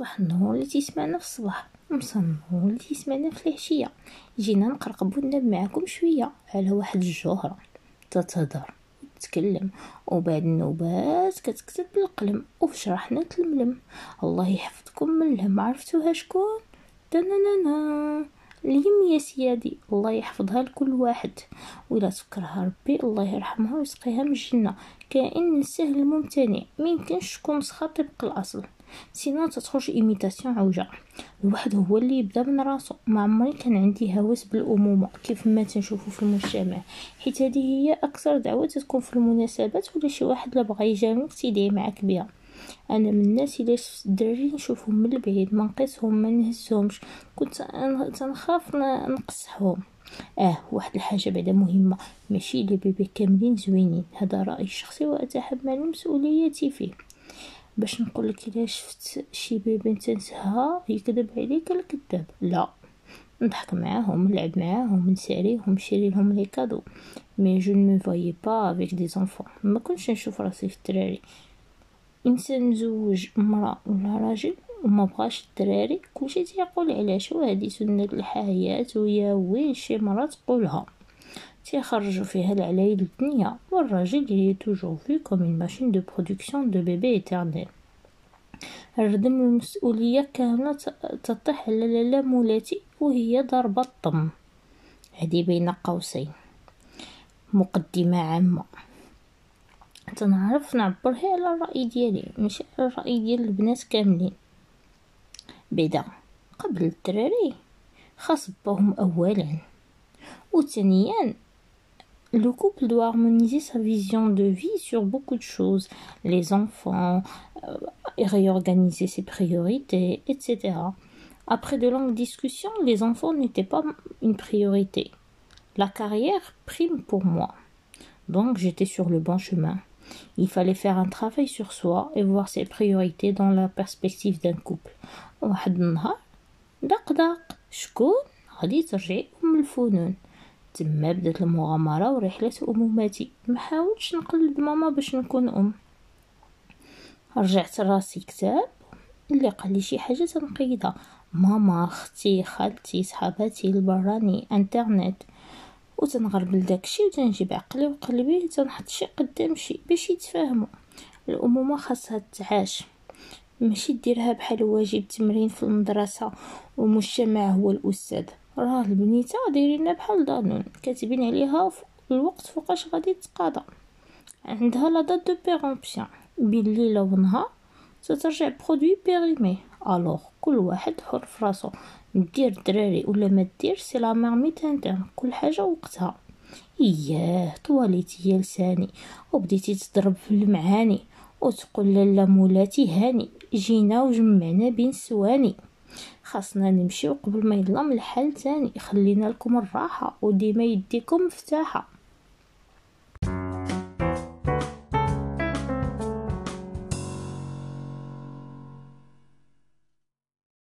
مسنون اللي تيسمعنا في الصباح مسنون اللي تيسمعنا في العشية. جينا نقرقبو وننام معاكم شوية على واحد الجوهره تتهضر تتكلم وبعد النوبات كتكتب بالقلم وفي شرحنا تلملم. الله يحفظكم من الهم عرفتوها شكون؟ دنانانا اليم يا سيادي الله يحفظها لكل واحد. ولا تفكرها ربي الله يرحمها ويسقيها من الجنة. كائن سهل ممتنع ميمكنش تكون مسخه طبق الأصل. sinon تتخرج imitation عوجة. الواحد هو اللي يبدأ من راسو. ما عمري كان عندي هوس بالأمومة. كيف ما تنشوفو في المجتمع. حيت هذه هي أكثر دعوة تكون في المناسبات ولا شي واحد لا بغى يجاملك تيدعي معاك بها أنا من الناس اللي الدراري نشوفهم من البعيد ما نقيسهم ما نهزهمش. كنت تنخاف نقصحهم آه واحد الحاجة بعدا مهمة. ماشي les bébés كاملين زوينين. هذا رأيي الشخصي وأتحمل مسؤوليتي فيه. باش نقول لك إلا شفت شي bébé تنسها يكذب عليك الكذاب. لا. نضحك معاهم نلعب معاهم نساليهم نشري لهم les cadeaux. mais je ne pas avec des enfants ما كنتش نشوف راسي في الدراري. انسان مزوج مرا ولا راجل وما بغاش الدراري كلشي تيقول علاش؟ وهادي سنة الحياة ويا ويل شي مرا تقولها. تيخرجوا فيها العلايل الدنيا والراجل هي toujours vue comme une machine de production de bébés éternelle الردم المسؤولية كاملة تطيح على لالا مولاتي وهي ضربة الطم. هذه بين قوسين. مقدمة عامة. تنعرف نعبر على الرأي ديالي مش على الرأي ديال البنات كاملين بعدا قبل الدراري خاص باهم اولا وثانيا le couple doit harmoniser sa vision de vie sur beaucoup de choses, les enfants, euh, réorganiser ses priorités, etc. Après de longues discussions, les enfants n'étaient pas une priorité. La carrière prime pour moi. Donc j'étais sur le bon chemin. Il fallait faire un travail sur soi et voir ses priorités dans la perspective d'un couple. واحد النهار دق دق شكون؟ غادي ترجعي أم الفنون. تما بدات المغامرة ورحلة أمومتي ما حاولتش نقلد ماما باش نكون أم. رجعت راسي كتاب اللي قال لي شي حاجة تنقيدها. ماما أختي خالتي صحاباتي البراني إنترنت. وتنغربل داكشي وتنجيب عقلي وقلبي تنحط شي قدام شي باش يتفاهموا. الأمومة خاصها تعاش. ماشي ديرها بحال واجب تمرين في المدرسة ومجتمع هو الأستاذ. راه البنيتة دايرينها بحال Danone. كاتبين عليها الوقت فوقاش غادي تقاضى عندها la date de péremption بين ليلة ونهار تترجع produit périmé alors كل واحد حر في راسو. دير الدراري ولا ما دير سي لا انترن كل حاجة وقتها. إياه طواليتي يا لساني. وبديتي تضرب في المعاني. وتقول لالا مولاتي هاني. جينا وجمعنا بين سواني. خاصنا نمشيو قبل ما يظلم الحال تاني. خلينا لكم الراحة وديما يديكم مفتاحة.